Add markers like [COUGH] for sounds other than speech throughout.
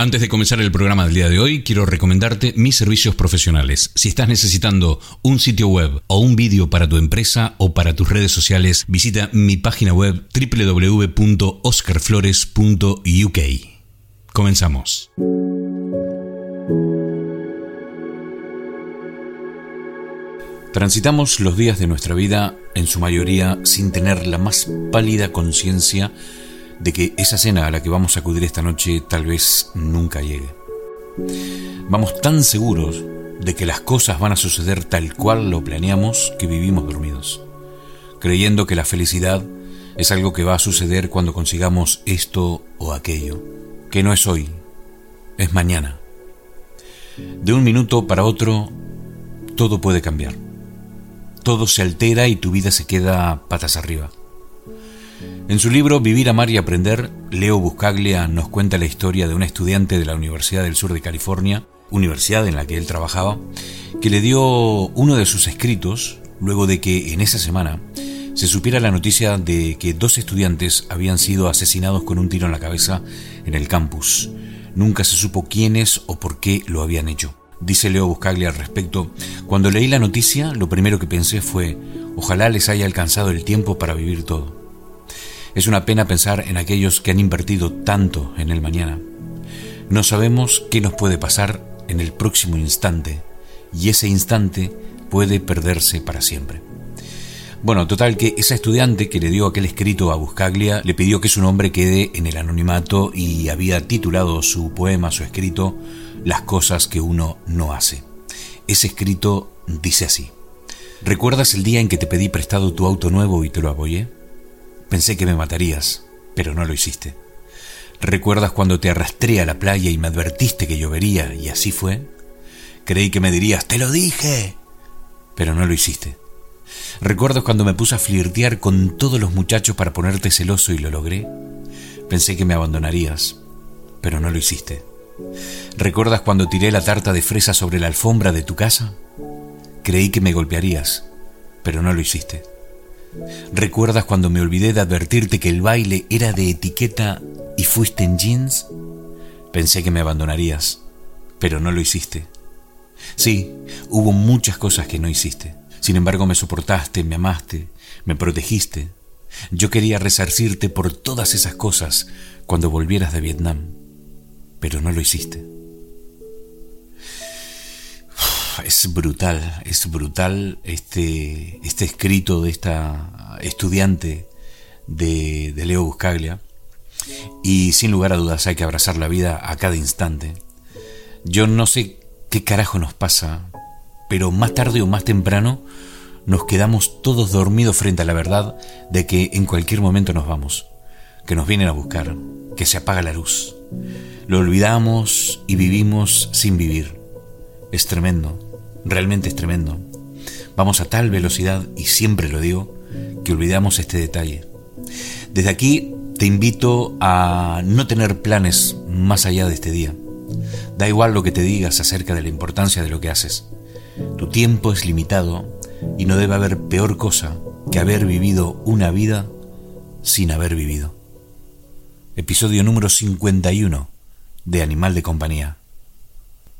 Antes de comenzar el programa del día de hoy, quiero recomendarte mis servicios profesionales. Si estás necesitando un sitio web o un vídeo para tu empresa o para tus redes sociales, visita mi página web www.oscarflores.uk. Comenzamos. Transitamos los días de nuestra vida, en su mayoría, sin tener la más pálida conciencia de que esa cena a la que vamos a acudir esta noche tal vez nunca llegue. Vamos tan seguros de que las cosas van a suceder tal cual lo planeamos que vivimos dormidos, creyendo que la felicidad es algo que va a suceder cuando consigamos esto o aquello, que no es hoy, es mañana. De un minuto para otro, todo puede cambiar. Todo se altera y tu vida se queda patas arriba. En su libro Vivir, Amar y Aprender, Leo Buscaglia nos cuenta la historia de un estudiante de la Universidad del Sur de California, universidad en la que él trabajaba, que le dio uno de sus escritos luego de que en esa semana se supiera la noticia de que dos estudiantes habían sido asesinados con un tiro en la cabeza en el campus. Nunca se supo quiénes o por qué lo habían hecho. Dice Leo Buscaglia al respecto, cuando leí la noticia lo primero que pensé fue, ojalá les haya alcanzado el tiempo para vivir todo. Es una pena pensar en aquellos que han invertido tanto en el mañana. No sabemos qué nos puede pasar en el próximo instante y ese instante puede perderse para siempre. Bueno, total que esa estudiante que le dio aquel escrito a Buscaglia le pidió que su nombre quede en el anonimato y había titulado su poema, su escrito, Las cosas que uno no hace. Ese escrito dice así. ¿Recuerdas el día en que te pedí prestado tu auto nuevo y te lo apoyé? Pensé que me matarías, pero no lo hiciste. ¿Recuerdas cuando te arrastré a la playa y me advertiste que llovería y así fue? Creí que me dirías, te lo dije, pero no lo hiciste. ¿Recuerdas cuando me puse a flirtear con todos los muchachos para ponerte celoso y lo logré? Pensé que me abandonarías, pero no lo hiciste. ¿Recuerdas cuando tiré la tarta de fresa sobre la alfombra de tu casa? Creí que me golpearías, pero no lo hiciste. ¿Recuerdas cuando me olvidé de advertirte que el baile era de etiqueta y fuiste en jeans? Pensé que me abandonarías, pero no lo hiciste. Sí, hubo muchas cosas que no hiciste. Sin embargo, me soportaste, me amaste, me protegiste. Yo quería resarcirte por todas esas cosas cuando volvieras de Vietnam, pero no lo hiciste es brutal, es brutal este, este escrito de esta estudiante de, de Leo Buscaglia. Y sin lugar a dudas hay que abrazar la vida a cada instante. Yo no sé qué carajo nos pasa, pero más tarde o más temprano nos quedamos todos dormidos frente a la verdad de que en cualquier momento nos vamos, que nos vienen a buscar, que se apaga la luz. Lo olvidamos y vivimos sin vivir. Es tremendo. Realmente es tremendo. Vamos a tal velocidad, y siempre lo digo, que olvidamos este detalle. Desde aquí te invito a no tener planes más allá de este día. Da igual lo que te digas acerca de la importancia de lo que haces. Tu tiempo es limitado y no debe haber peor cosa que haber vivido una vida sin haber vivido. Episodio número 51 de Animal de Compañía.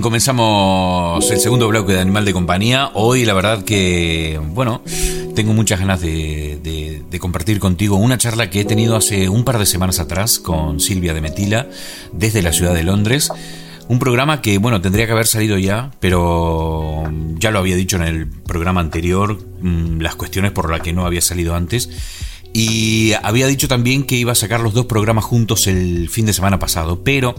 comenzamos el segundo bloque de Animal de Compañía. Hoy la verdad que, bueno, tengo muchas ganas de, compartir contigo una charla que he tenido hace un par de semanas atrás con Silvia de Metila desde la ciudad de Londres. Un programa que, bueno, tendría que haber salido ya, pero ya lo había dicho en el programa anterior, mm, las cuestiones por las que no había salido antes. Y había dicho también que iba a sacar los dos programas juntos el fin de semana pasado, pero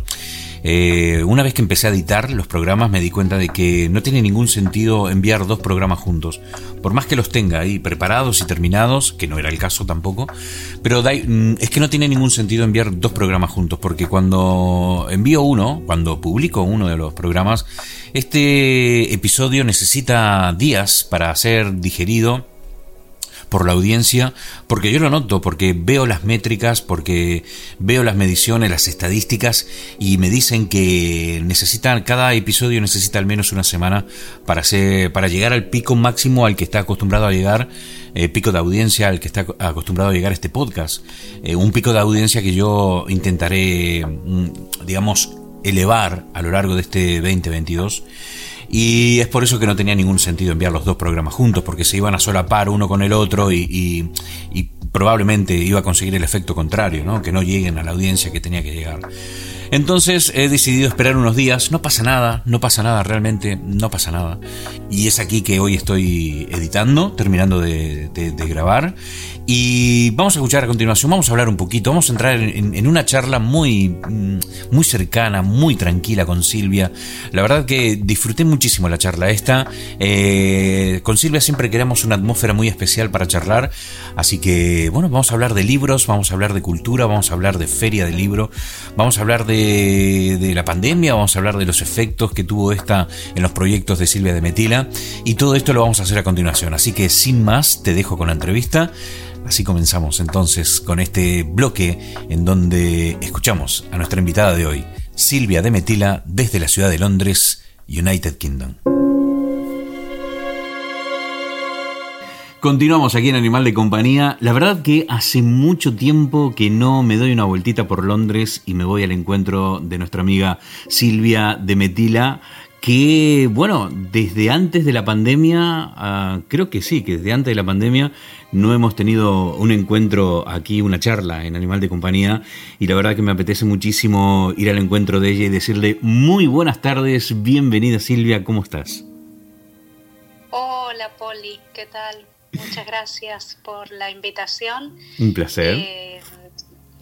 eh, una vez que empecé a editar los programas me di cuenta de que no tiene ningún sentido enviar dos programas juntos. Por más que los tenga ahí preparados y terminados, que no era el caso tampoco, pero mm, es que no tiene ningún sentido enviar dos programas juntos, porque cuando envío uno, cuando publico uno de los programas, este episodio necesita días para ser digerido por la audiencia, porque yo lo noto, porque veo las métricas, porque veo las mediciones, las estadísticas y me dicen que necesitan, cada episodio necesita al menos una semana para, hacer, para llegar al pico máximo al que está acostumbrado a llegar, eh, pico de audiencia al que está acostumbrado a llegar este podcast. Eh, un pico de audiencia que yo intentaré, mm, digamos, elevar a lo largo de este 2022 y es por eso que no tenía ningún sentido enviar los dos programas juntos, porque se iban a solapar uno con el otro y, probablemente iba a conseguir el efecto contrario, ¿no? que no lleguen a la audiencia que tenía que llegar. Entonces he decidido esperar unos días, no pasa nada, no pasa nada, realmente no pasa nada. Y es aquí que hoy estoy editando, terminando de, grabar. Y vamos a escuchar a continuación, vamos a hablar un poquito, vamos a entrar en, una charla muy, mm, muy cercana, muy tranquila con Silvia. La verdad que disfruté muchísimo la charla esta. Eh, con Silvia siempre queremos una atmósfera muy especial para charlar. Así que, bueno, vamos a hablar de libros, vamos a hablar de cultura, vamos a hablar de feria de libro, vamos a hablar de de, la pandemia, vamos a hablar de los efectos que tuvo esta en los proyectos de Silvia de Metila y todo esto lo vamos a hacer a continuación. Así que sin más, te dejo con la entrevista. Así comenzamos entonces con este bloque en donde escuchamos a nuestra invitada de hoy, Silvia de Metila, desde la ciudad de Londres, United Kingdom. Continuamos aquí en Animal de Compañía. La verdad que hace mucho tiempo que no me doy una vueltita por Londres y me voy al encuentro de nuestra amiga Silvia de Metila, que, bueno, desde antes de la pandemia, ah, creo que sí, que desde antes de la pandemia no hemos tenido un encuentro aquí, una charla en Animal de Compañía, y la verdad que me apetece muchísimo ir al encuentro de ella y decirle muy buenas tardes, bienvenida Silvia, ¿cómo estás? Hola Poli, ¿qué tal? Muchas gracias por la invitación. Un placer. Eh,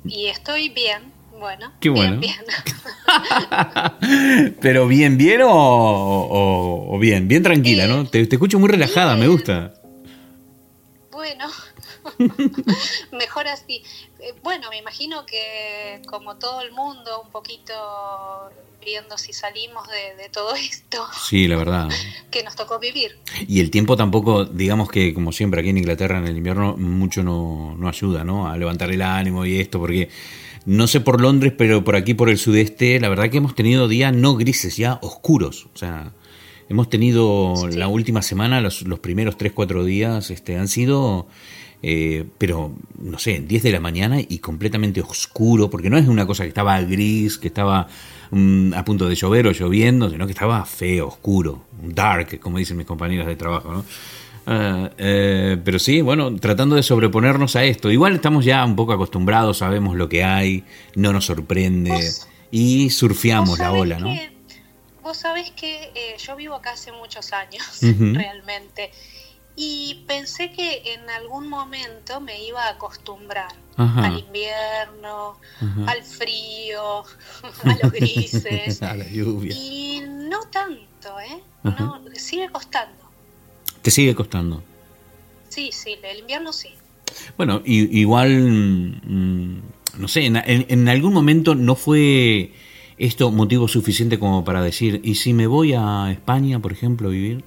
y estoy bien, bueno. Qué bueno. Bien, [LAUGHS] Pero bien, bien o, bien, bien tranquila, ¿no? Te, escucho muy relajada, me gusta. Bueno, [LAUGHS] mejor así. Eh, bueno, me imagino que como todo el mundo, un poquito viendo si salimos de, todo esto. Sí, la verdad. [LAUGHS] Que nos tocó vivir. Y el tiempo tampoco, digamos que como siempre aquí en Inglaterra en el invierno, mucho no, no ayuda, ¿no? A levantar el ánimo y esto, porque no sé por Londres, pero por aquí, por el sudeste, la verdad que hemos tenido días no grises, ya oscuros. O sea, hemos tenido la última semana, los, los primeros 3-4 días, este, han sido, eh, pero no sé, 10 de la mañana y completamente oscuro, porque no es una cosa que estaba gris, que estaba mm, a punto de llover o lloviendo, sino que estaba feo, oscuro, dark, como dicen mis compañeras de trabajo, ¿no? Ah, eh, pero sí, bueno, tratando de sobreponernos a esto. Igual estamos ya un poco acostumbrados, sabemos lo que hay, no nos sorprende y surfeamos la ola, ¿no? vos sabés que eh, yo vivo acá hace muchos años, [LAUGHS] realmente, y pensé que en algún momento me iba a acostumbrar al invierno, al frío, [LAUGHS] a los [LAUGHS] grises. a la lluvia. Y no tanto, ¿eh? No, sigue costando. ¿Te sigue costando? Sí, sí, el invierno sí. Bueno, igual, mm, no sé, en, algún momento no fue esto motivo suficiente como para decir, ¿y si me voy a España, por ejemplo, a vivir?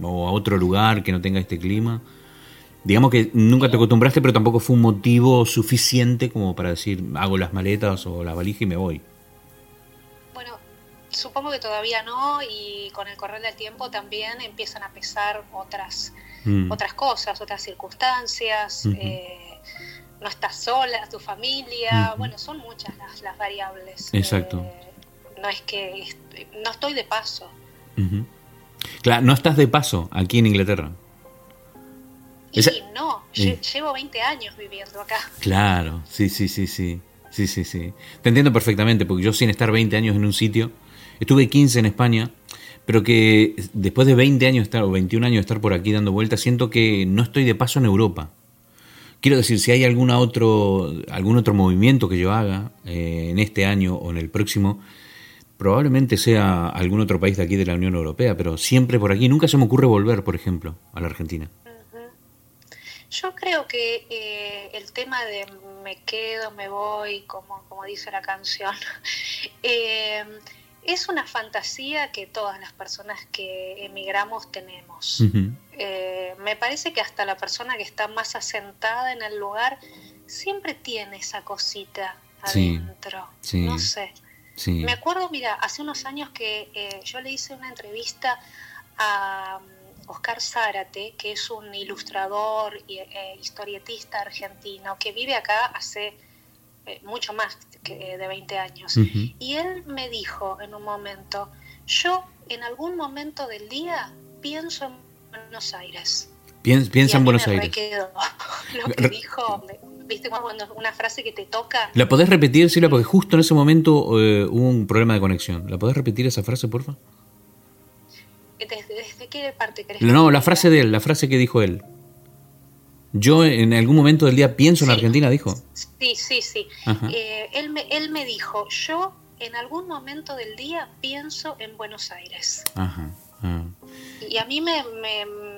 O a otro lugar que no tenga este clima. Digamos que nunca te acostumbraste, pero tampoco fue un motivo suficiente como para decir, hago las maletas o la valija y me voy supongo que todavía no y con el correr del tiempo también empiezan a pesar otras, mm. otras cosas, otras circunstancias. Eh, no estás sola, tu familia, bueno, son muchas las, variables. Exacto. Eh, no es que no estoy de paso. Claro, no estás de paso aquí en Inglaterra. Y no, llevo 20 años viviendo acá. Claro, sí, sí, sí, sí. Sí, sí, sí. Te entiendo perfectamente, porque yo sin estar 20 años en un sitio, Estuve 15 en España, pero que después de 20 años estar, o 21 años de estar por aquí dando vueltas, siento que no estoy de paso en Europa. Quiero decir, si hay alguna otro, algún otro movimiento que yo haga eh, en este año o en el próximo, probablemente sea algún otro país de aquí de la Unión Europea, pero siempre por aquí. Nunca se me ocurre volver, por ejemplo, a la Argentina. Yo creo que eh, el tema de me quedo, me voy, como, como dice la canción, [LAUGHS] eh, es una fantasía que todas las personas que emigramos tenemos. Eh, me parece que hasta la persona que está más asentada en el lugar siempre tiene esa cosita adentro. No sé. Me acuerdo, mira, hace unos años que eh, yo le hice una entrevista a um, Oscar Zárate, que es un ilustrador y eh, historietista argentino que vive acá hace eh, mucho más que de 20 años. Y él me dijo en un momento, yo en algún momento del día pienso en Buenos Aires. piensa en Buenos Aires. [LAUGHS] lo que dijo, viste cuando una frase que te toca. ¿La podés repetir, Silvia? Porque justo en ese momento eh, hubo un problema de conexión. ¿La podés repetir esa frase, porfa? ¿Desde, desde qué parte querés? No, la frase de él, la frase que dijo él. Yo en algún momento del día pienso en Argentina, dijo. Sí, sí, sí. Eh, él, me, él me dijo, yo en algún momento del día pienso en Buenos Aires. Ajá. Ah. Y a mí me,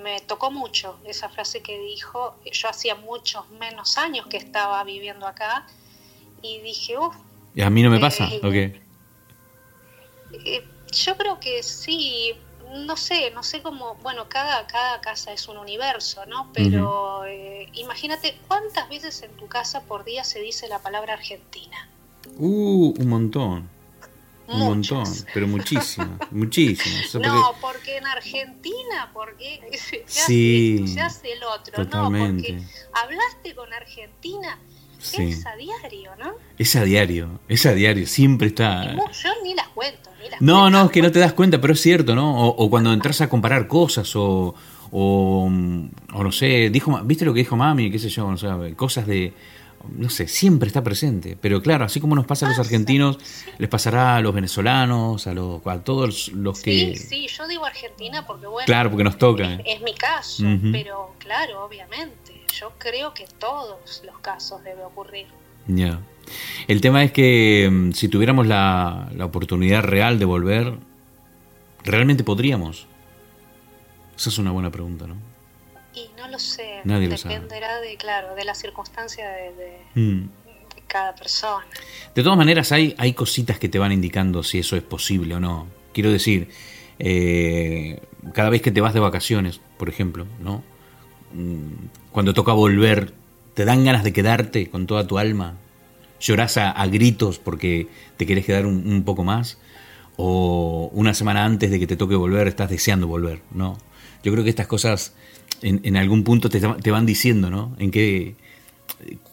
me, tocó mucho esa frase que dijo. Yo hacía muchos menos años que estaba viviendo acá y dije, uff. ¿Y a mí no me pasa? Eh, ¿O qué? Eh, yo creo que sí, no sé, no sé cómo, bueno, cada, cada casa es un universo, ¿no? Pero eh, imagínate cuántas veces en tu casa por día se dice la palabra Argentina. Uh, un montón. Un montón, pero muchísimo, [LAUGHS] muchísimo. no, porque en Argentina, porque [LAUGHS] se, sí, hace, se hace el otro, no, porque hablaste con Argentina, es a diario, ¿no? Es a diario, es a diario, siempre está. yo ni las cuento, ni las No, no, es que no te das cuenta, pero es cierto, ¿no? O, cuando entras a comparar cosas, o, o, no sé, dijo, ¿viste lo que dijo mami? ¿Qué sé yo? cosas de. No sé, siempre está presente. Pero claro, así como nos pasa a los argentinos, les pasará a los venezolanos, a, los, a todos los que. Sí, sí, yo digo Argentina porque, bueno. Claro, porque nos toca. Es, mi caso, pero claro, obviamente yo creo que todos los casos debe ocurrir. Ya. El tema es que mm, si tuviéramos la, la oportunidad real de volver, ¿realmente podríamos? Esa es una buena pregunta, ¿no? Y no lo sé. Nadie lo Dependerá de, claro, de la circunstancia de, mm. de, cada persona. De todas maneras, hay, hay cositas que te van indicando si eso es posible o no. Quiero decir, eh, cada vez que te vas de vacaciones, por ejemplo, ¿no? Mm, cuando toca volver, ¿te dan ganas de quedarte con toda tu alma? ¿Llorás a, gritos porque te querés quedar un, poco más? ¿O una semana antes de que te toque volver estás deseando volver? ¿no? Yo creo que estas cosas en, algún punto te, van diciendo, ¿no? En qué,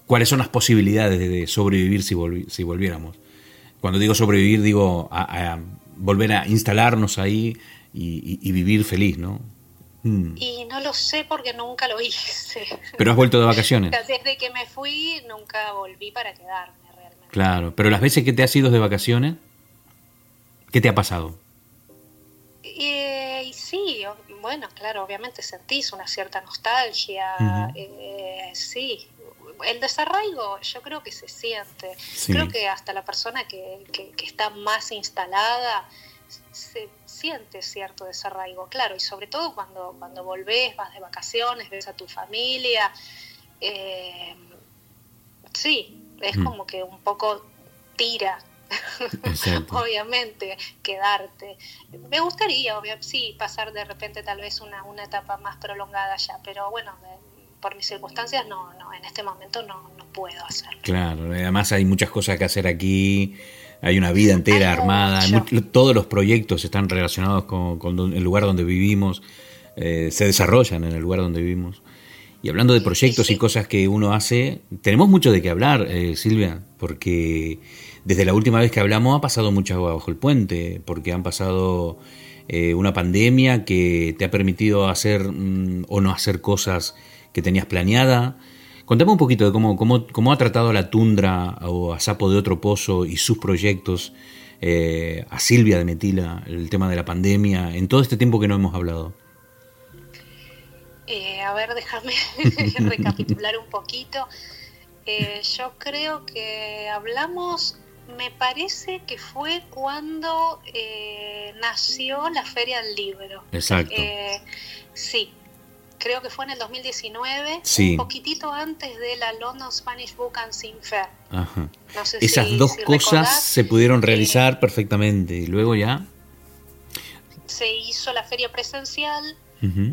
cuáles son las posibilidades de sobrevivir si, si volviéramos. Cuando digo sobrevivir, digo a, volver a instalarnos ahí y, vivir feliz, ¿no? Mm. Y no lo sé porque nunca lo hice. Pero has vuelto de vacaciones. [LAUGHS] Desde que me fui nunca volví para quedarme realmente. Claro, pero las veces que te has ido de vacaciones, ¿qué te ha pasado? Eh, sí, bueno, claro, obviamente sentís una cierta nostalgia, eh, sí. El desarraigo yo creo que se siente. Creo que hasta la persona que, que está más instalada se siente cierto desarraigo, claro, y sobre todo cuando, cuando volvés, vas de vacaciones, ves a tu familia. Eh, sí, es mm. como que un poco tira, [LAUGHS] obviamente, quedarte. Me gustaría, sí, pasar de repente tal vez una, una etapa más prolongada ya, pero bueno, por mis circunstancias no, no, en este momento no, no puedo hacerlo. Claro, además hay muchas cosas que hacer aquí hay una vida entera armada, todos los proyectos están relacionados con, el lugar donde vivimos, eh, se desarrollan en el lugar donde vivimos. Y hablando de proyectos y cosas que uno hace, tenemos mucho de qué hablar, eh, Silvia, porque desde la última vez que hablamos ha pasado mucho agua bajo el puente, porque han pasado eh, una pandemia que te ha permitido hacer mm, o no hacer cosas que tenías planeada, Contame un poquito de cómo, cómo, ha tratado a la Tundra o a Sapo de Otro Pozo y sus proyectos, eh, a Silvia de Metila, el tema de la pandemia, en todo este tiempo que no hemos hablado. Eh, a ver, déjame [LAUGHS] recapitular un poquito. Eh, yo creo que hablamos, me parece que fue cuando nació la Feria del Libro. Exacto. sí, creo que fue en el 2019, un poquitito antes de la London Spanish Book and Sing Fair. Esas dos cosas se pudieron eh, realizar perfectamente y luego ya... Se hizo la feria presencial,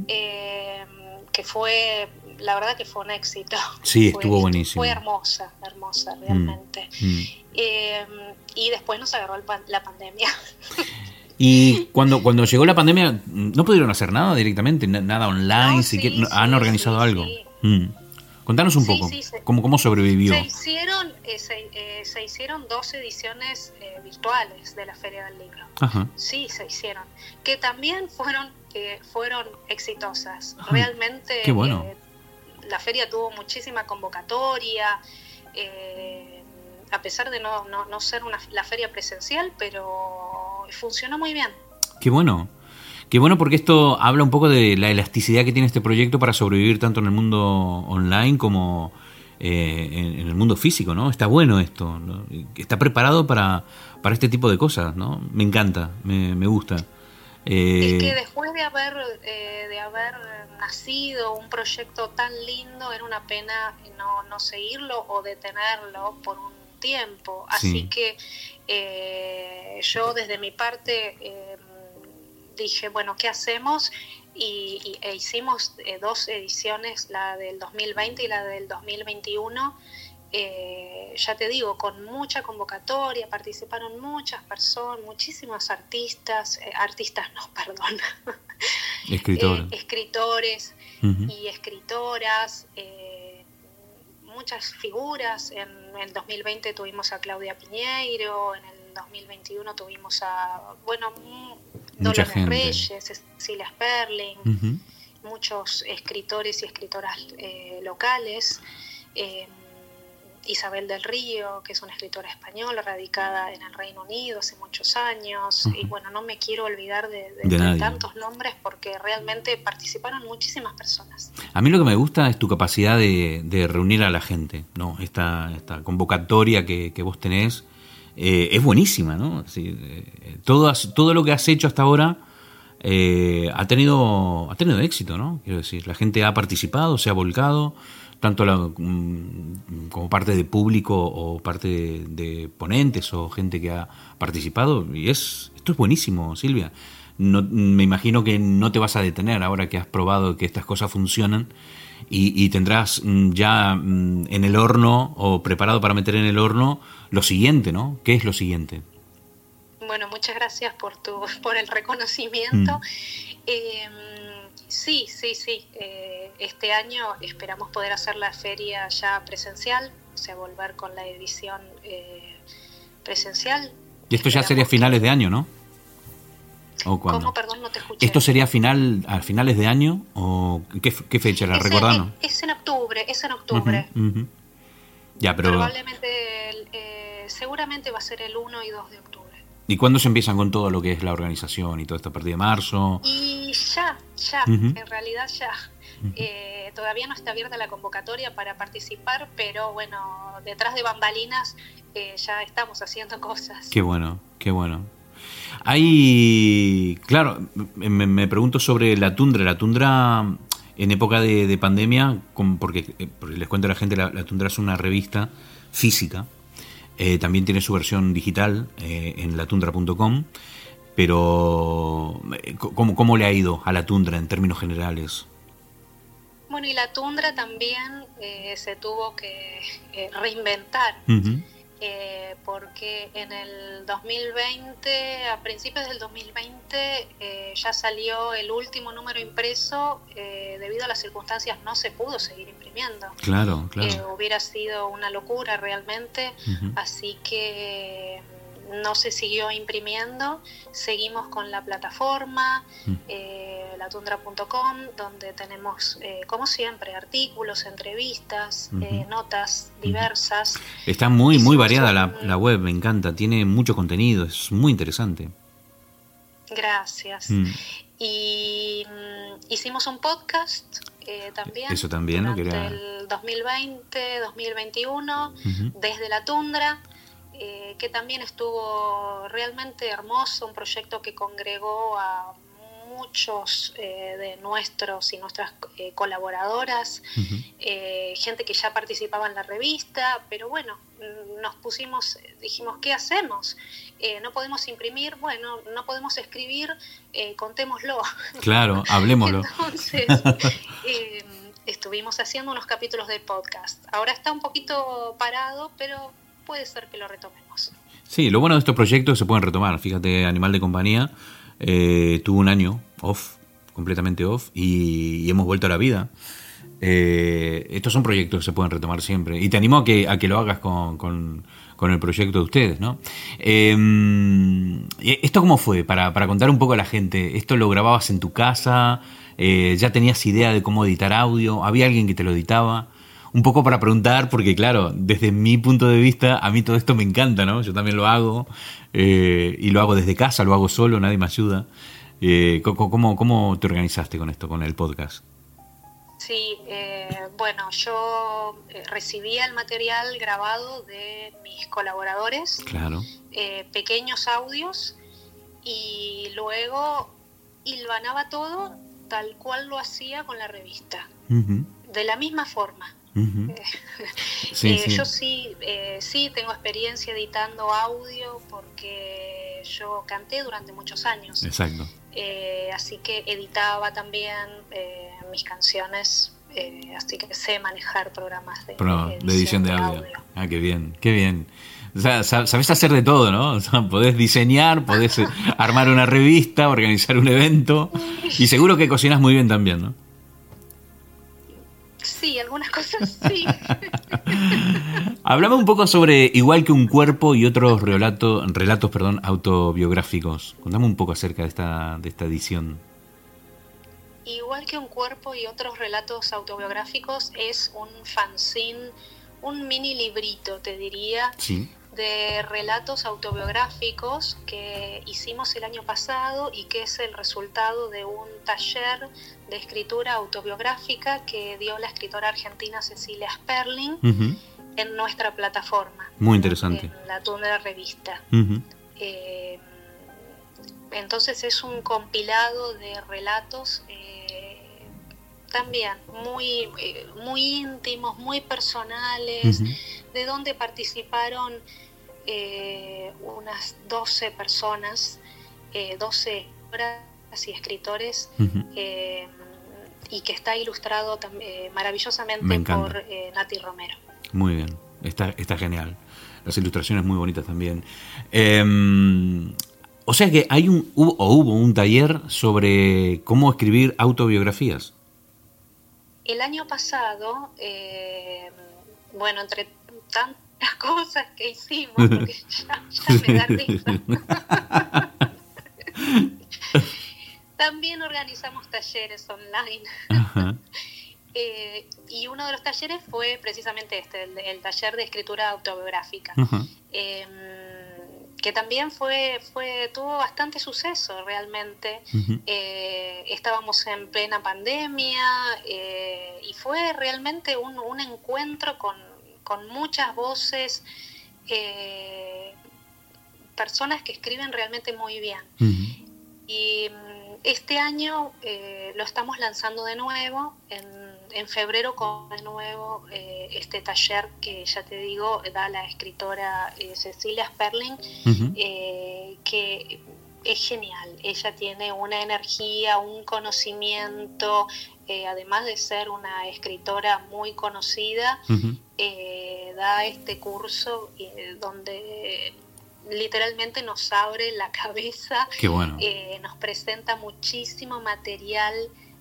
eh, que fue, la verdad que fue un éxito. Sí, estuvo buenísimo. Fue hermosa, hermosa realmente. Mm, mm. Eh, y después nos agarró la pandemia. [LAUGHS] Y cuando, cuando llegó la pandemia, ¿no pudieron hacer nada directamente? ¿Nada online? ¿Han organizado algo? Mm. Contanos un poco, ¿cómo, ¿cómo sobrevivió? Se hicieron, eh, eh, se, hicieron dos ediciones eh, virtuales de la Feria del Libro. Sí, se hicieron. Que también fueron, fueron exitosas. Realmente Qué bueno. la feria tuvo muchísima convocatoria a pesar de no, no, ser una, la feria presencial, pero funcionó muy bien. Qué bueno. Qué bueno porque esto habla un poco de la elasticidad que tiene este proyecto para sobrevivir tanto en el mundo online como eh, en, el mundo físico, ¿no? Está bueno esto, está preparado para, para este tipo de cosas, ¿no? Me encanta, me, me gusta. Eh, es que después de haber, eh, de haber nacido un proyecto tan lindo, era una pena no, no seguirlo o detenerlo por un tiempo. Así que eh, yo desde mi parte eh, dije, bueno, ¿qué hacemos? Y, e hicimos eh, dos ediciones, la del 2020 y la del 2021. ya te digo, con mucha convocatoria, participaron muchas personas, muchísimos artistas, artistas no, [LAUGHS] perdón, escritores y escritoras, muchas figuras. En el 2020 tuvimos a Claudia Piñeiro, en el 2021 tuvimos a, bueno, Dolores Reyes, Cecilia Sperling, muchos escritores y escritoras eh, locales. Eh, Isabel del Río, que es una escritora española radicada en el Reino Unido hace muchos años. Y bueno, no me quiero olvidar de, tantos nombres porque realmente participaron muchísimas personas. A mí lo que me gusta es tu capacidad de, reunir a la gente, ¿no? Esta, esta convocatoria que, vos tenés eh, es buenísima, ¿no? Eh, todo, todo lo que has hecho hasta ahora eh, ha, tenido, ha tenido éxito, ¿no? Quiero decir, la gente ha participado, se ha volcado, tanto mm, como parte de público o parte de, ponentes o gente que ha participado. Y es esto es buenísimo, Silvia. No, me imagino que no te vas a detener ahora que has probado que estas cosas funcionan y, tendrás mm, ya mm, en el horno o preparado para meter en el horno lo siguiente, ¿no? ¿Qué es lo siguiente? Bueno, muchas gracias por, tu, [LAUGHS] por el reconocimiento. Mm. Em, sí, sí, sí. Eh, este año esperamos poder hacer la feria ya presencial, o sea, volver con la edición eh, presencial. Y esto ya sería finales de año, ¿no? ¿O ¿Cómo? Perdón, no te escuché. ¿Esto sería final, a finales de año o qué, fecha la recordanos? Es, en octubre, es en octubre. Ya, pero... Probablemente, eh, seguramente va a ser el 1 y 2 de octubre. ¿Y cuándo se empiezan con todo lo que es la organización y toda esta partida de marzo? Y ya, ya, en realidad ya. Eh, todavía no está abierta la convocatoria para participar, pero bueno, detrás de bambalinas eh, ya estamos haciendo cosas. Qué bueno, qué bueno. Hay, claro, me, pregunto sobre la tundra. La tundra en época de, pandemia, eh, porque, les cuento a la gente, la tundra es una revista física eh, también tiene su versión digital eh, en latundra.com. Pero, eh, ¿cómo, ¿cómo le ha ido a la tundra en términos generales? Bueno, y la tundra también se tuvo que reinventar. Eh, porque en el 2020, a principios del 2020, eh, ya salió el último número impreso, eh, debido a las circunstancias no se pudo seguir imprimiendo. Claro, claro. hubiera sido una locura realmente, así que no se siguió imprimiendo, seguimos con la plataforma, mm. eh, latundra.com, donde tenemos, eh, como siempre, artículos, entrevistas, eh, notas diversas. Está muy, muy variada la, web, me encanta, tiene mucho contenido, es muy interesante. Gracias. Mm. Y mm, hicimos un podcast también. Eso también, durante el 2020, 2021, desde la tundra. Eh, que también estuvo realmente hermoso, un proyecto que congregó a muchos eh, de nuestros y nuestras eh, colaboradoras, gente que ya participaba en la revista, pero bueno, mm, nos pusimos, dijimos, ¿qué hacemos? no podemos imprimir, bueno, no podemos escribir, contémoslo. Claro, [LAUGHS] hablemoslo. Entonces, [LAUGHS] estuvimos haciendo unos capítulos del podcast. Ahora está un poquito parado, pero puede ser que lo retomemos. Sí, lo bueno de estos proyectos se pueden retomar. Fíjate, Animal de Compañía eh, tuvo un año off, completamente off, y, hemos vuelto a la vida. Eh, estos son proyectos que se pueden retomar siempre. Y te animo a que, a que lo hagas con, con, el proyecto de ustedes, ¿no? Em, ¿Esto cómo fue? Para, para, contar un poco a la gente. ¿Esto lo grababas en tu casa? Eh, ¿Ya tenías idea de cómo editar audio? ¿Había alguien que te lo editaba? Un poco para preguntar, porque claro, desde mi punto de vista, a mí todo esto me encanta, ¿no? Yo también lo hago, eh, y lo hago desde casa, lo hago solo, nadie me ayuda. Eh, ¿cómo, ¿Cómo te organizaste con esto, con el podcast? Sí, eh, bueno, yo recibía el material grabado de mis colaboradores, claro. pequeños audios, y luego hilvanaba todo tal cual lo hacía con la revista, de la misma forma. Eh, [LAUGHS] yo sí, eh, sí tengo experiencia editando audio porque yo canté durante muchos años. Exacto. Eh, así que editaba también mis canciones, así que sé manejar programas de, edición, de, audio. Ah, qué bien, qué bien. O sea, sabes hacer de todo, ¿no? [LAUGHS] O sea, podés diseñar, podés armar una revista, organizar un evento [LAUGHS] y seguro que cocinas muy bien también, ¿no? Sí, algunas cosas sí. [LAUGHS] Hablame un poco sobre Igual que un cuerpo y otros relatos, relatos perdón, autobiográficos. Contame un poco acerca de esta, de esta edición. Igual que un cuerpo y otros relatos autobiográficos es un fanzine un mini librito, te diría, de relatos autobiográficos que hicimos el año pasado y que es el resultado de un taller de escritura autobiográfica que dio la escritora argentina Cecilia Sperling en nuestra plataforma. Muy interesante. En la Tundra Revista. Eh, entonces es un compilado de relatos eh, también muy, eh, muy íntimos, muy personales, de donde participaron unas 12 personas, 12 y escritores. y que está ilustrado maravillosamente por Nati Romero. Muy bien, está, está genial. Las ilustraciones muy bonitas también. Em, o sea que hay un hubo, o hubo un taller sobre cómo escribir autobiografías. El año pasado, eh, bueno, entre tantas [LAUGHS] cosas que hicimos, porque [LAUGHS] ya, me da risa. [LAUGHS] También organizamos talleres online. Eh, y uno de los talleres fue precisamente este, el, taller de escritura autobiográfica, que también fue, fue, tuvo bastante suceso realmente. Eh, estábamos en plena pandemia eh, y fue realmente un, un encuentro con, con, muchas voces, personas que escriben realmente muy bien. Y mm, este año lo estamos lanzando de nuevo en en febrero con de nuevo eh, este taller que ya te digo da la escritora eh, Cecilia Sperling, eh, que es genial. Ella tiene una energía, un conocimiento, además de ser una escritora muy conocida, da este curso donde literalmente nos abre la cabeza, nos presenta muchísimo material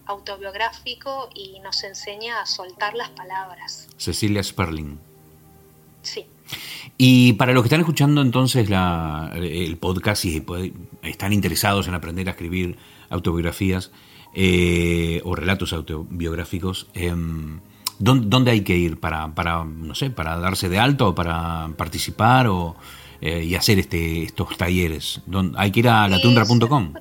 autobiográfico y nos enseña a soltar las palabras. Cecilia Sperling. Sí. Y para los que están escuchando entonces la, el podcast y están interesados en aprender a escribir autobiografías eh, o relatos autobiográficos, em, ¿dónde, hay que ir para, para, no sé, para darse de alto o para participar o, eh, y hacer este, estos talleres? ¿Hay que ir a latundra.com?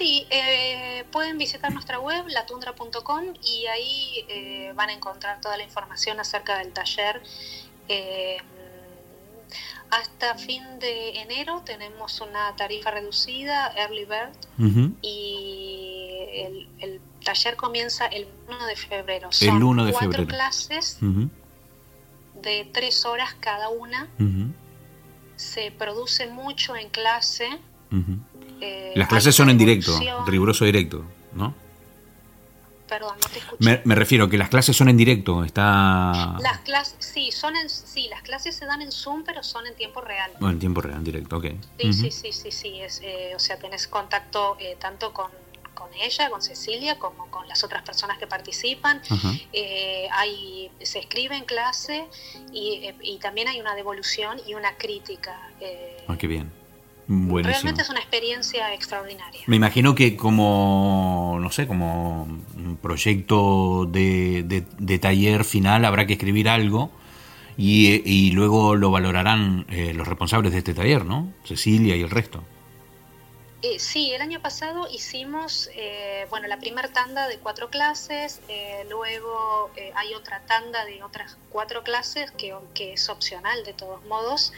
Sí, eh, pueden visitar nuestra web, latundra.com, y ahí eh, van a encontrar toda la información acerca del taller. Eh, hasta fin de enero tenemos una tarifa reducida, Early Bird, y el, taller comienza el 1 de febrero. Son el 1 de cuatro clases de tres horas cada una. Se produce mucho en clase. Eh, Las clases son en directo, riguroso directo, ¿no? Perdón, no te escuché. Me, me, refiero que las clases son en directo, está... Las clases, sí, son en, sí, las clases se dan en Zoom, pero son en tiempo real. Bueno, en tiempo real, en directo, ok. Sí, sí, sí, sí, sí, es, eh, o sea, tenés contacto eh, tanto con, con, ella, con Cecilia, como con las otras personas que participan. hay, se escribe en clase y, y, también hay una devolución y una crítica. ah, qué bien. Realmente es una experiencia extraordinaria. Me imagino que como, no sé, como un proyecto de, de, taller final habrá que escribir algo y, y luego lo valorarán eh, los responsables de este taller, ¿no? Cecilia y el resto. Eh, sí, el año pasado hicimos, eh, bueno, la primera tanda de cuatro clases, eh, luego hay otra tanda de otras cuatro clases que, que es opcional de todos modos,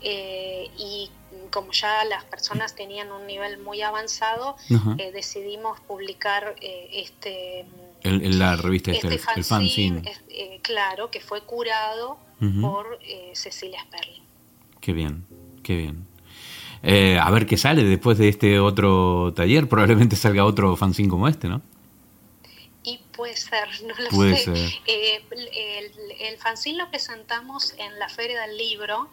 y como ya las personas tenían un nivel muy avanzado, decidimos publicar este... El, la revista este, este el, fanzine. claro, que fue curado por Cecilia Sperling. Qué bien, qué bien. Eh, a ver qué sale después de este otro taller. Probablemente salga otro fanzine como este, ¿no? Y puede ser, [LAUGHS] no lo puede sé. Ser. Eh, el, fanzine lo presentamos en la Feria del Libro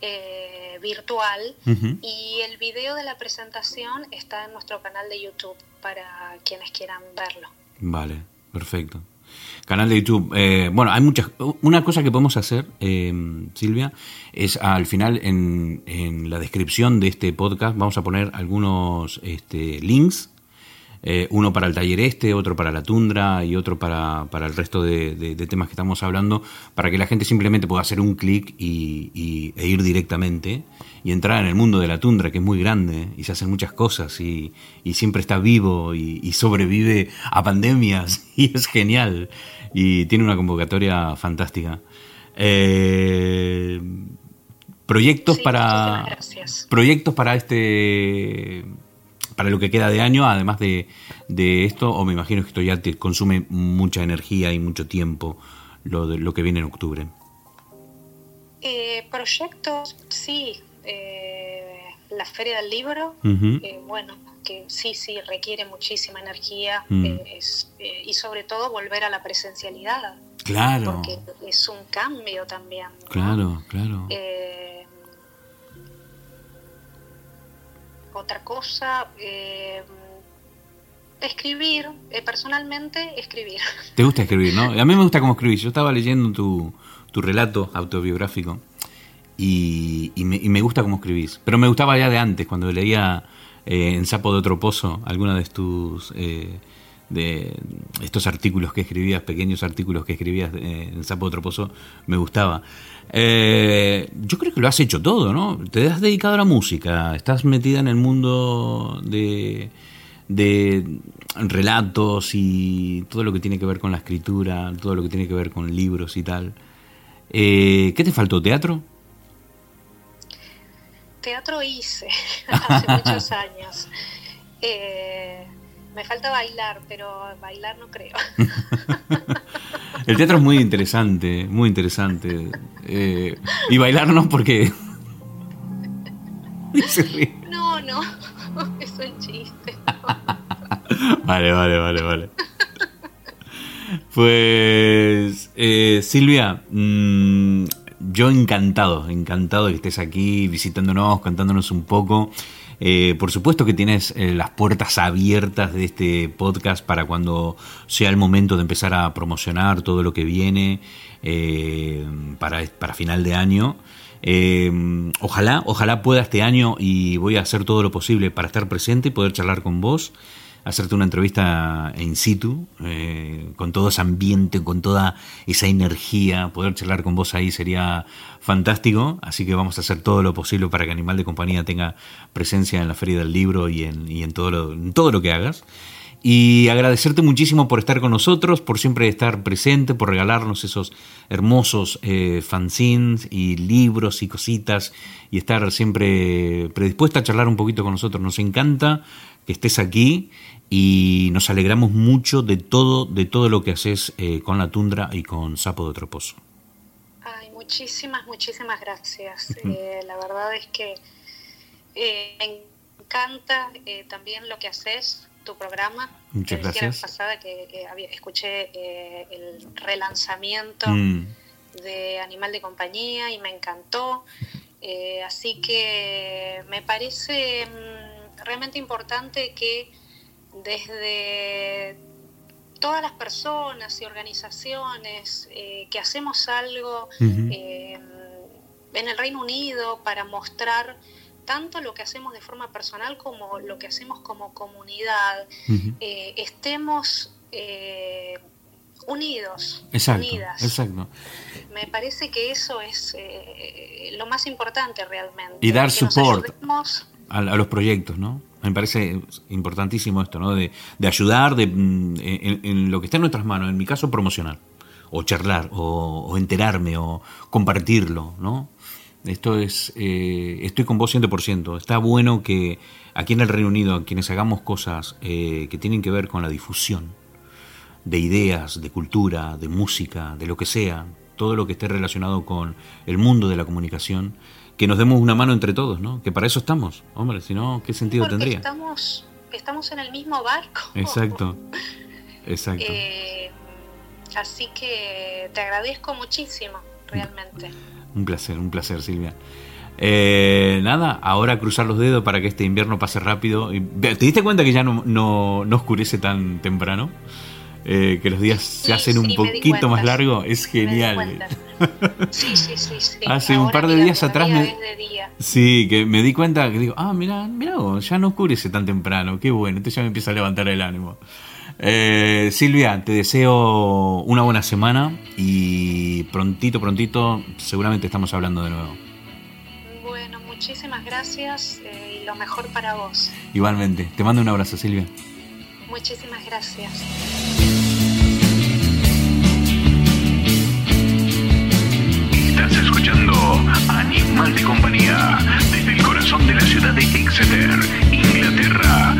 eh, virtual y el video de la presentación está en nuestro canal de YouTube para quienes quieran verlo. Vale, perfecto. Canal de YouTube. Eh, bueno, hay muchas. Una cosa que podemos hacer, eh, Silvia, es al final en, en, la descripción de este podcast vamos a poner algunos este, links eh, uno para el taller este, otro para la tundra y otro para, para el resto de, temas que estamos hablando, para que la gente simplemente pueda hacer un clic y, e ir directamente y entrar en el mundo de la tundra, que es muy grande y se hacen muchas cosas y, siempre está vivo y, sobrevive a pandemias [LAUGHS] y es genial y tiene una convocatoria fantástica. Eh, proyectos para proyectos para este para lo que queda de año, además de, esto, o me imagino que esto ya te consume mucha energía y mucho tiempo, lo, de, lo que viene en octubre. Eh, proyectos, sí. Eh, la Feria del Libro, eh, bueno, que sí, sí, requiere muchísima energía mm. y sobre todo volver a la presencialidad. Claro. Porque es un cambio también. Claro, claro. Otra cosa, eh, escribir, eh, personalmente escribir. ¿Te gusta escribir, no? A mí me gusta cómo escribir. Yo estaba leyendo tu, tu relato autobiográfico y, me, gusta cómo escribís. Pero me gustaba ya de antes, cuando leía eh, en Sapo de otro pozo alguna de tus... de estos artículos que escribías, pequeños artículos que escribías en Sapo pozo, me gustaba. Eh, yo creo que lo has hecho todo, ¿no? Te has dedicado a la música, estás metida en el mundo de, de relatos y todo lo que tiene que ver con la escritura, todo lo que tiene que ver con libros y tal. Eh, ¿Qué te faltó? ¿Teatro? Teatro hice [LAUGHS] hace muchos [LAUGHS] años. Eh, me falta bailar, pero bailar no creo. [LAUGHS] El teatro es muy interesante, muy interesante. Eh, y bailar no porque... [LAUGHS] no, no, [LAUGHS] es un chiste. vale, vale, vale, vale. Pues eh, Silvia, mm, yo encantado, encantado de que estés aquí visitándonos, contándonos un poco. Eh, por supuesto que tienes eh, las puertas abiertas de este podcast para cuando sea el momento de empezar a promocionar todo lo que viene eh, para, para final de año. ojalá, ojalá pueda este año y voy a hacer todo lo posible para estar presente y poder charlar con vos hacerte una entrevista in situ, eh, con todo ese ambiente, con toda esa energía, poder charlar con vos ahí sería fantástico, así que vamos a hacer todo lo posible para que Animal de Compañía tenga presencia en la Feria del Libro y en, todo, lo, en todo lo que hagas. Y agradecerte muchísimo por estar con nosotros, por siempre estar presente, por regalarnos esos hermosos eh, fanzines y libros y cositas y estar siempre predispuesta a charlar un poquito con nosotros. Nos encanta que estés aquí y nos alegramos mucho de todo, de todo lo que haces eh, con la tundra y con Sapo de Troposo. Ay, muchísimas, muchísimas gracias. Eh, la verdad es que eh, me encanta también lo que haces, tu programa. Muchas gracias. La pasada que escuché el relanzamiento mm. de Animal de Compañía y me encantó. así que me parece mm, realmente importante que desde todas las personas y organizaciones eh, que hacemos algo eh, en el Reino Unido para mostrar tanto lo que hacemos de forma personal como lo que hacemos como comunidad, eh, estemos unidos, unidas. Exacto. Me parece que eso es lo más importante realmente. Y dar support a, los proyectos, ¿no? Me parece importantísimo esto, ¿no? De, ayudar de, mm, en, lo que está en nuestras manos, en mi caso promocionar, o charlar, o, enterarme, o compartirlo, ¿no? Esto es, eh, estoy con vos 100%. Está bueno que aquí en el Reino Unido, quienes hagamos cosas eh, que tienen que ver con la difusión de ideas, de cultura, de música, de lo que sea, todo lo que esté relacionado con el mundo de la comunicación, que nos demos una mano entre todos, ¿no? Que para eso estamos, hombre, si no, ¿qué sentido tendría? Estamos, estamos en el mismo barco. Exacto, [LAUGHS] exacto. Eh, así que te agradezco muchísimo, realmente. Un placer, un placer, Silvia. Eh, nada, ahora cruzar los dedos para que este invierno pase rápido. ¿Te diste cuenta que ya no, no, no oscurece tan temprano? Eh, que los días se hacen un poquito más largos, es genial. [LAUGHS] Sí, sí, sí, Hace un par de días atrás me... Sí, que me di cuenta que digo, ah, mira, mira, ya no oscurece tan temprano, qué bueno, entonces ya me empieza a levantar el ánimo. Eh, Silvia, te deseo una buena semana y prontito, prontito, seguramente estamos hablando de nuevo. Bueno, muchísimas gracias eh, y lo mejor para vos. Igualmente, te mando un abrazo, Silvia. Muchísimas gracias. Estás escuchando Animal de Compañía desde el corazón de la ciudad de Exeter, Inglaterra,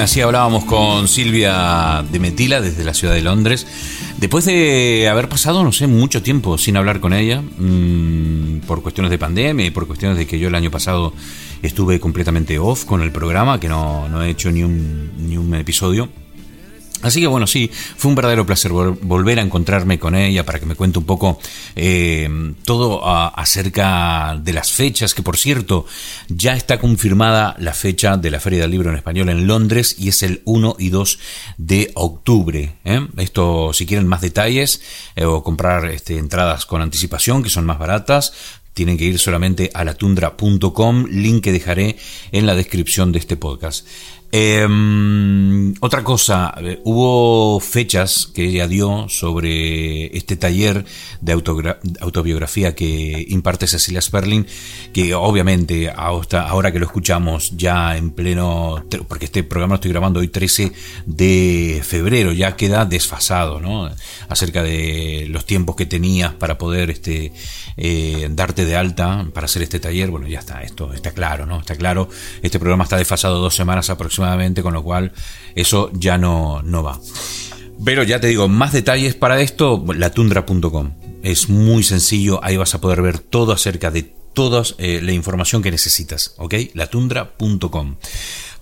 así hablábamos con Silvia de Metila desde la ciudad de Londres. Después de haber pasado, no sé, mucho tiempo sin hablar con ella, mm, por cuestiones de pandemia y por cuestiones de que yo el año pasado estuve completamente off con el programa, que no, no he hecho ni un, ni un episodio. Así que bueno, sí, fue un verdadero placer volver a encontrarme con ella para que me cuente un poco eh, todo acerca de las fechas, que por cierto, ya está confirmada la fecha de la Feria del Libro en Español en Londres y es el 1 y 2 de octubre. ¿eh? Esto, si quieren más detalles eh, o comprar este, entradas con anticipación, que son más baratas, tienen que ir solamente a latundra.com, link que dejaré en la descripción de este podcast. Em, otra cosa, eh, hubo fechas que ella dio sobre este taller de autobiografía que imparte Cecilia Sperling, que obviamente ahora que lo escuchamos ya en pleno, porque este programa lo estoy grabando hoy 13 de febrero, ya queda desfasado, ¿no? Acerca de los tiempos que tenías para poder este, eh, darte de alta para hacer este taller, bueno, ya está, esto está claro, ¿no? Está claro, este programa está desfasado dos semanas aproximadamente, con lo cual eso ya no, no va. Pero ya te digo, más detalles para esto, latundra.com. Es muy sencillo, ahí vas a poder ver todo acerca de toda eh, la información que necesitas, ¿ok? latundra.com.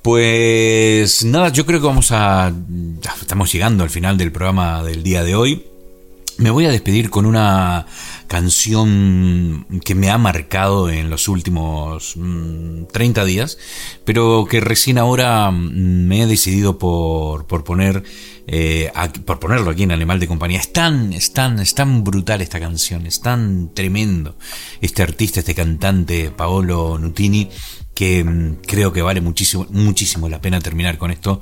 Pues nada, yo creo que vamos a... Estamos llegando al final del programa del día de hoy. Me voy a despedir con una canción que me ha marcado en los últimos 30 mm, días, pero que recién ahora mm, me he decidido por, por poner eh, por ponerlo aquí en Animal de Compañía. Es tan, es tan, es tan brutal esta canción, es tan tremendo este artista, este cantante Paolo Nutini, que mm, creo que vale muchísimo, muchísimo la pena terminar con esto.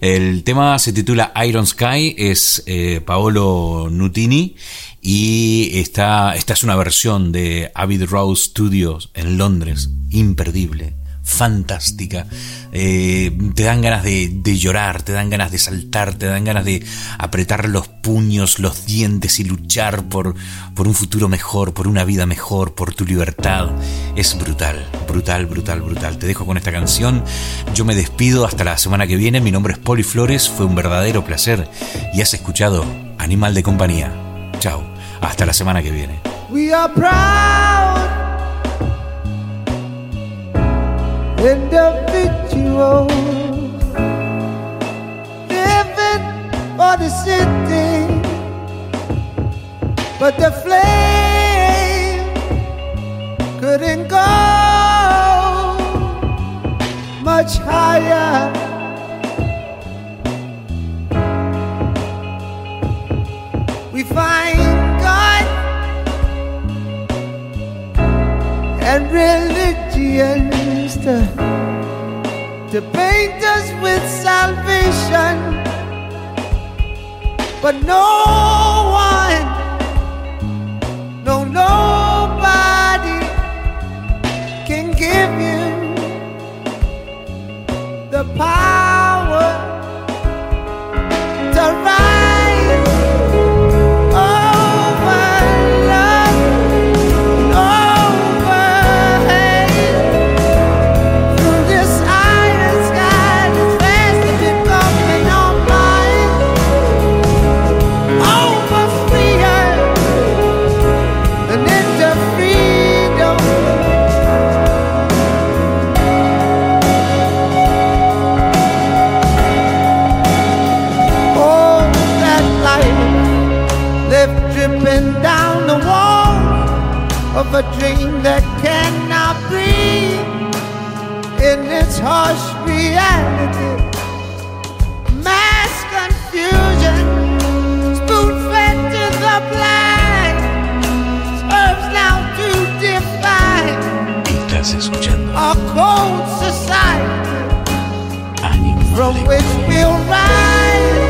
El tema se titula Iron Sky, es eh, Paolo Nutini y esta, esta es una versión de Avid Rose Studios en Londres, imperdible fantástica. Eh, te dan ganas de, llorar, te dan ganas de saltar, te dan ganas de apretar los puños, los dientes y luchar por, por un futuro mejor, por una vida mejor, por tu libertad. Es brutal, brutal, brutal, brutal. Te dejo con esta canción. Yo me despido hasta la semana que viene. Mi nombre es Poli Flores. Fue un verdadero placer y has escuchado Animal de Compañía. Chao. Hasta la semana que viene. Individual living for the city, but the flame couldn't go much higher. We find God and religion to, to paint us with salvation, but no one, no, nobody can give you the power cannot breathe in its harsh reality. Mass confusion, spoon fed to the blind, serves now to define. Estás escuchando. Our cold society, from which we'll rise.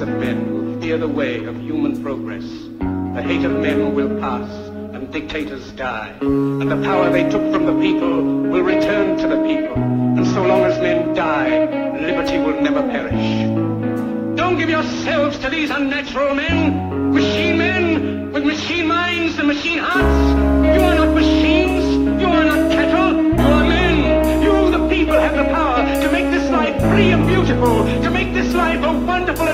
of men who fear the way of human progress. The hate of men will pass and dictators die. And the power they took from the people will return to the people. And so long as men die, liberty will never perish. Don't give yourselves to these unnatural men, machine men with machine minds and machine hearts. You are not machines. You are not cattle. You are men. You, the people, have the power to make this life free and beautiful, to make this life a wonderful